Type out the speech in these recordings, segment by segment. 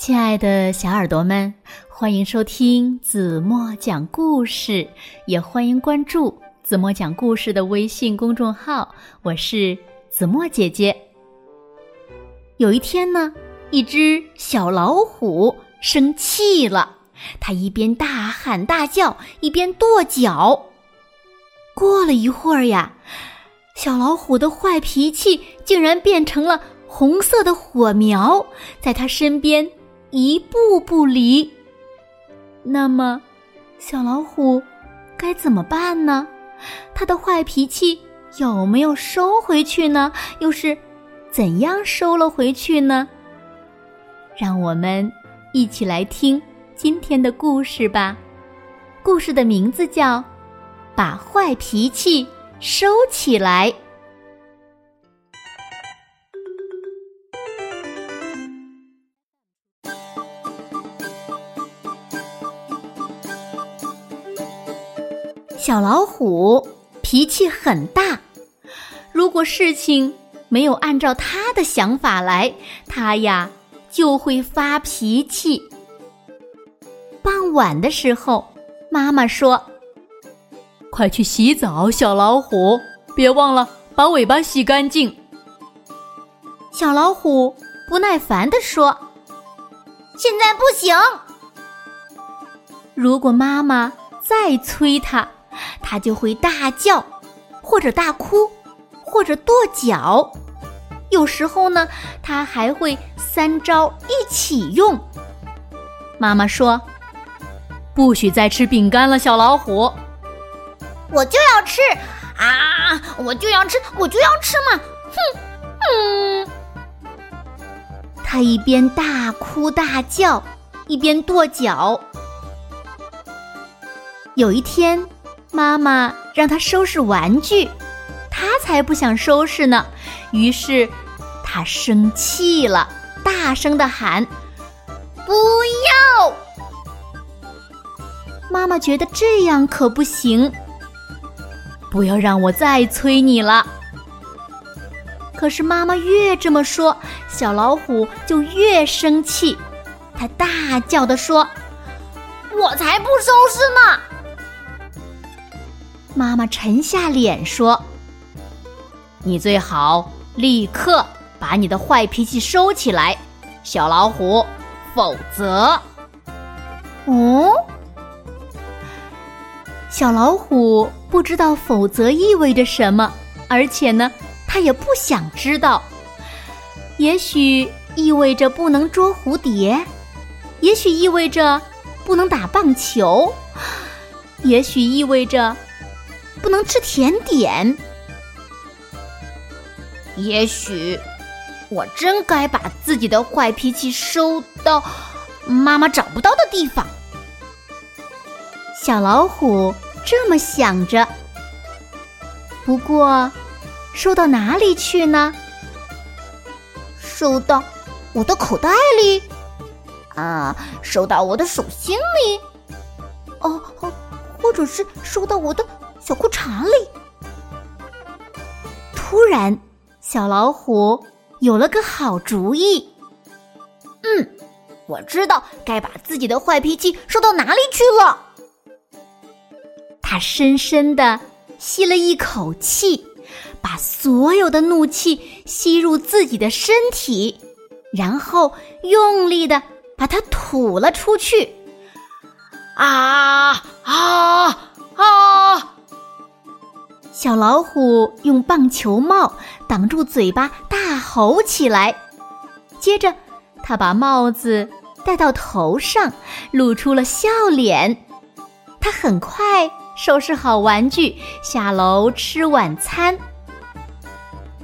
亲爱的小耳朵们，欢迎收听子墨讲故事，也欢迎关注子墨讲故事的微信公众号。我是子墨姐姐。有一天呢，一只小老虎生气了，它一边大喊大叫，一边跺脚。过了一会儿呀，小老虎的坏脾气竟然变成了红色的火苗，在它身边。一步不离。那么，小老虎该怎么办呢？他的坏脾气有没有收回去呢？又是怎样收了回去呢？让我们一起来听今天的故事吧。故事的名字叫《把坏脾气收起来》。小老虎脾气很大，如果事情没有按照他的想法来，他呀就会发脾气。傍晚的时候，妈妈说：“快去洗澡，小老虎，别忘了把尾巴洗干净。”小老虎不耐烦地说：“现在不行。”如果妈妈再催他，他就会大叫，或者大哭，或者跺脚。有时候呢，他还会三招一起用。妈妈说：“不许再吃饼干了，小老虎。”我就要吃啊！我就要吃，我就要吃嘛！哼，嗯。他一边大哭大叫，一边跺脚。有一天。妈妈让他收拾玩具，他才不想收拾呢。于是他生气了，大声的喊：“不要！”妈妈觉得这样可不行，不要让我再催你了。可是妈妈越这么说，小老虎就越生气，他大叫的说：“我才不收拾呢！”妈妈沉下脸说：“你最好立刻把你的坏脾气收起来，小老虎，否则……哦，小老虎不知道‘否则’意味着什么，而且呢，他也不想知道。也许意味着不能捉蝴蝶，也许意味着不能打棒球，也许意味着……”不能吃甜点。也许我真该把自己的坏脾气收到妈妈找不到的地方。小老虎这么想着。不过，收到哪里去呢？收到我的口袋里？啊，收到我的手心里？哦哦，或者是收到我的……小裤衩里，突然，小老虎有了个好主意。嗯，我知道该把自己的坏脾气收到哪里去了。他深深的吸了一口气，把所有的怒气吸入自己的身体，然后用力的把它吐了出去。啊啊啊！小老虎用棒球帽挡住嘴巴，大吼起来。接着，他把帽子戴到头上，露出了笑脸。他很快收拾好玩具，下楼吃晚餐。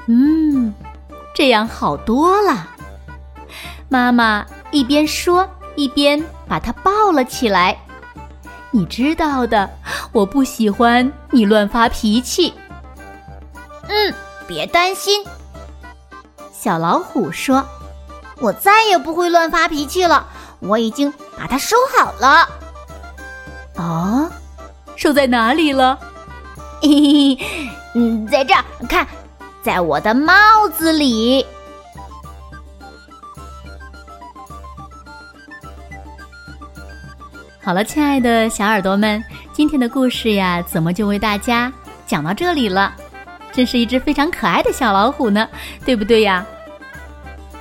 嗯，这样好多了。妈妈一边说，一边把他抱了起来。你知道的，我不喜欢你乱发脾气。嗯，别担心，小老虎说：“我再也不会乱发脾气了，我已经把它收好了。”哦，收在哪里了？嘿嘿，嗯，在这儿，看，在我的帽子里。好了，亲爱的小耳朵们，今天的故事呀，怎么就为大家讲到这里了？真是一只非常可爱的小老虎呢，对不对呀？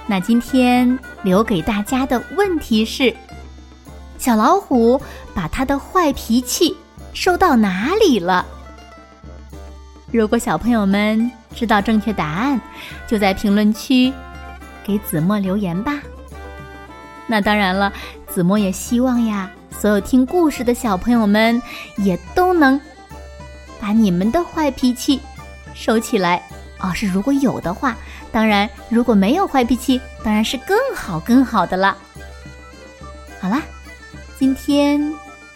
那今天留给大家的问题是：小老虎把它的坏脾气收到哪里了？如果小朋友们知道正确答案，就在评论区给子墨留言吧。那当然了，子墨也希望呀，所有听故事的小朋友们也都能把你们的坏脾气收起来哦。是如果有的话，当然如果没有坏脾气，当然是更好更好的了。好啦，今天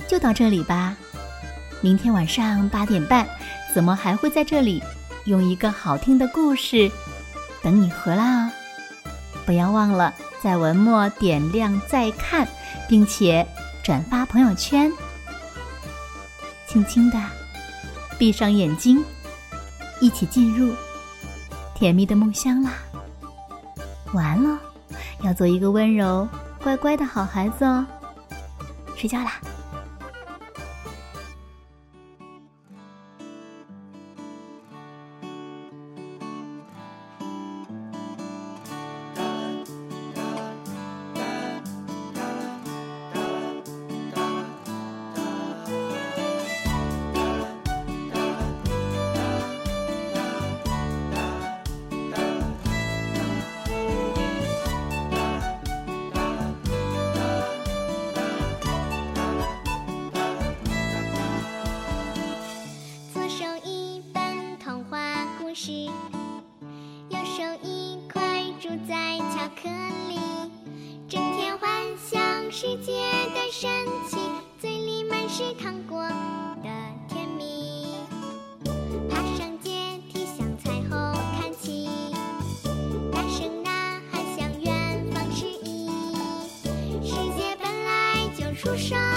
就到这里吧。明天晚上八点半，子墨还会在这里用一个好听的故事等你回来哦。不要忘了。在文末点亮再看，并且转发朋友圈。轻轻的闭上眼睛，一起进入甜蜜的梦乡啦！晚安喽，要做一个温柔乖乖的好孩子哦。睡觉啦。巧克力，整天幻想世界的神奇，嘴里满是糖果的甜蜜。爬上阶梯向彩虹看齐，大声呐喊向远方示意，世界本来就出生。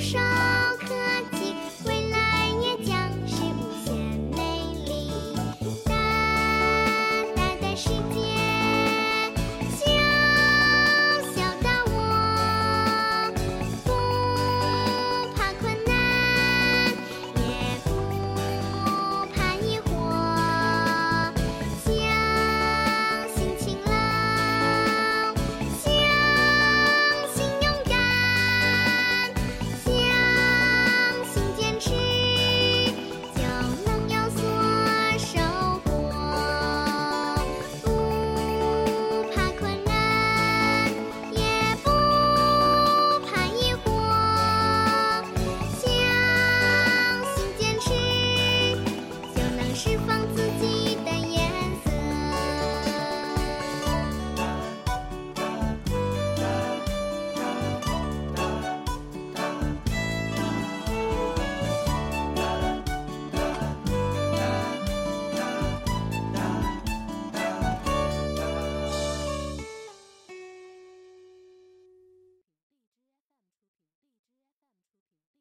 山